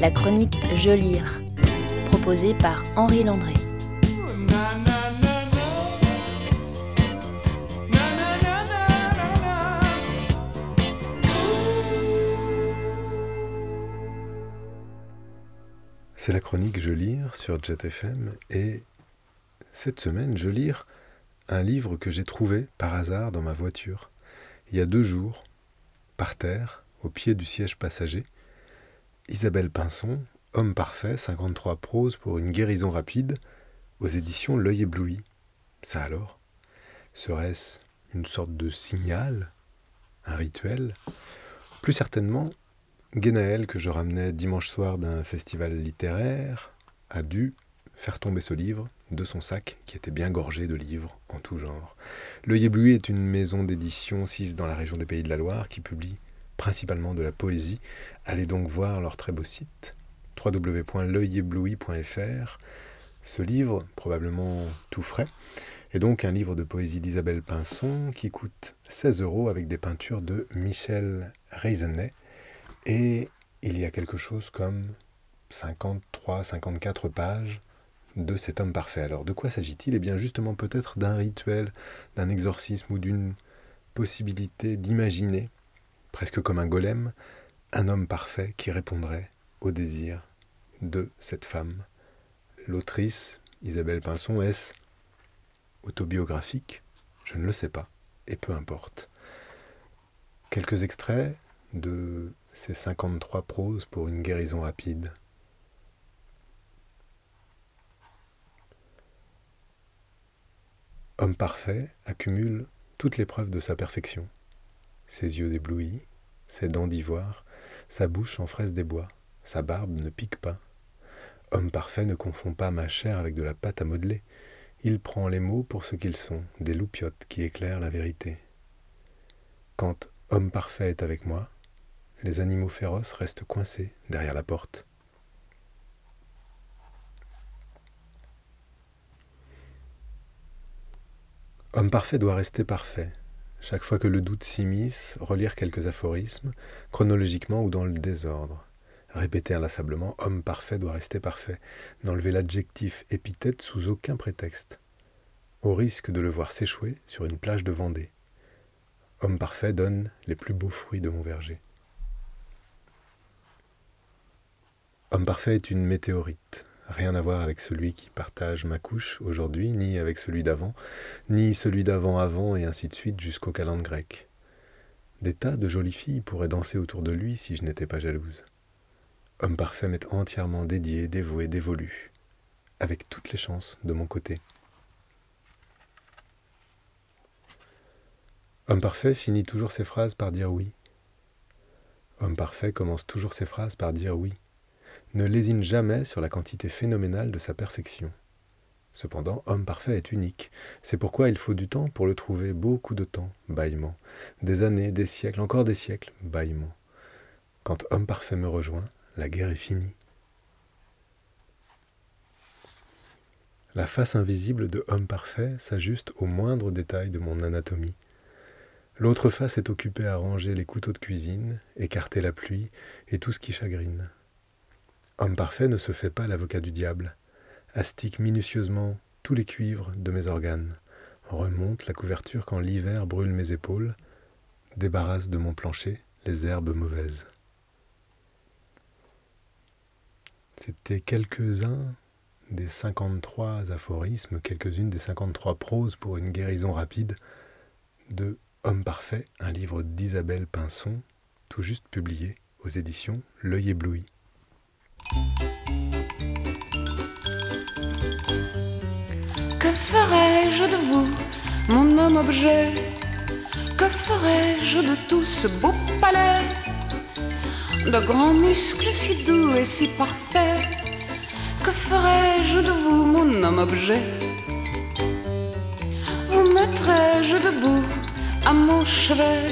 la chronique Je lire, proposée par Henri Landré. C'est la chronique Je lire sur JetFM et cette semaine je lire un livre que j'ai trouvé par hasard dans ma voiture il y a deux jours, par terre, au pied du siège passager. Isabelle Pinson, Homme parfait, 53 prose pour une guérison rapide, aux éditions L'œil ébloui. Ça alors? Serait-ce une sorte de signal Un rituel? Plus certainement, Guénaël, que je ramenais dimanche soir d'un festival littéraire, a dû faire tomber ce livre de son sac qui était bien gorgé de livres en tout genre. L'œil ébloui est une maison d'édition sise dans la région des Pays de la Loire qui publie principalement de la poésie. Allez donc voir leur très beau site www.l'œilébloui.fr. Ce livre, probablement tout frais, est donc un livre de poésie d'Isabelle Pinson qui coûte 16 euros avec des peintures de Michel Reisenet et il y a quelque chose comme 53-54 pages de cet homme parfait. Alors de quoi s'agit-il? Eh bien justement peut-être d'un rituel, d'un exorcisme ou d'une possibilité d'imaginer, presque comme un golem, un homme parfait qui répondrait au désir de cette femme. L'autrice, Isabelle Pinson, est-ce autobiographique? Je ne le sais pas, et peu importe. Quelques extraits de ces 53 proses pour une guérison rapide. Homme parfait accumule toutes les preuves de sa perfection. Ses yeux éblouis, ses dents d'ivoire, sa bouche en fraise des bois, sa barbe ne pique pas. Homme parfait ne confond pas ma chair avec de la pâte à modeler. Il prend les mots pour ce qu'ils sont, des loupiottes qui éclairent la vérité. Quand homme parfait est avec moi, les animaux féroces restent coincés derrière la porte. Homme parfait doit rester parfait. Chaque fois que le doute s'immisce, relire quelques aphorismes, chronologiquement ou dans le désordre. Répéter inlassablement Homme parfait doit rester parfait. N'enlever l'adjectif épithète sous aucun prétexte. Au risque de le voir s'échouer sur une plage de Vendée. Homme parfait donne les plus beaux fruits de mon verger. Homme parfait est une météorite. Rien à voir avec celui qui partage ma couche aujourd'hui, ni avec celui d'avant, ni celui d'avant avant, et ainsi de suite jusqu'au calendrier grec. Des tas de jolies filles pourraient danser autour de lui si je n'étais pas jalouse. Homme parfait m'est entièrement dédié, dévoué, dévolu, avec toutes les chances de mon côté. Homme parfait finit toujours ses phrases par dire oui. Homme parfait commence toujours ses phrases par dire oui ne lésine jamais sur la quantité phénoménale de sa perfection. Cependant, homme parfait est unique. C'est pourquoi il faut du temps pour le trouver, beaucoup de temps, bâillement. Des années, des siècles, encore des siècles, bâillement. Quand homme parfait me rejoint, la guerre est finie. La face invisible de homme parfait s'ajuste aux moindres détails de mon anatomie. L'autre face est occupée à ranger les couteaux de cuisine, écarter la pluie et tout ce qui chagrine. Homme parfait ne se fait pas l'avocat du diable, astique minutieusement tous les cuivres de mes organes, remonte la couverture quand l'hiver brûle mes épaules, débarrasse de mon plancher les herbes mauvaises. C'était quelques-uns des 53 aphorismes, quelques-unes des 53 proses pour une guérison rapide de Homme parfait, un livre d'Isabelle Pinson, tout juste publié aux éditions L'œil ébloui. Que ferais-je de vous, mon homme objet? Que ferais-je de tout ce beau palais? De grands muscles si doux et si parfaits. Que ferais-je de vous, mon homme objet? Vous mettrais-je debout à mon chevet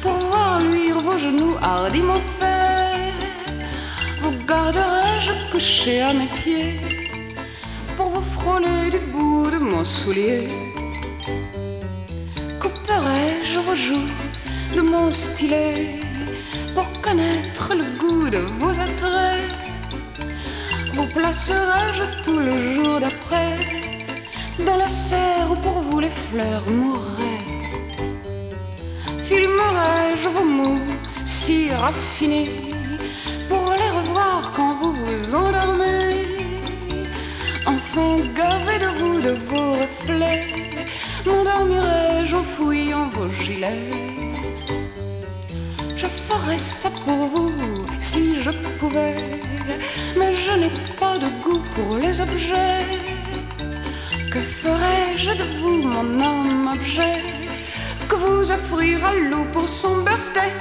Pour voir luire vos genoux hardiment faits couché à mes pieds pour vous frôler du bout de mon soulier Couperai-je vos joues de mon stylet pour connaître le goût de vos attraits? Vous placerai-je tout le jour d'après dans la serre où pour vous les fleurs mourraient Filmerai-je vos mots si raffinés pour les quand vous vous endormez. Enfin, gavé de vous, de vos reflets, m'endormirai-je en vos gilets? Je ferais ça pour vous si je pouvais, mais je n'ai pas de goût pour les objets. Que ferais-je de vous, mon homme objet? Que vous offrira loup pour son birthday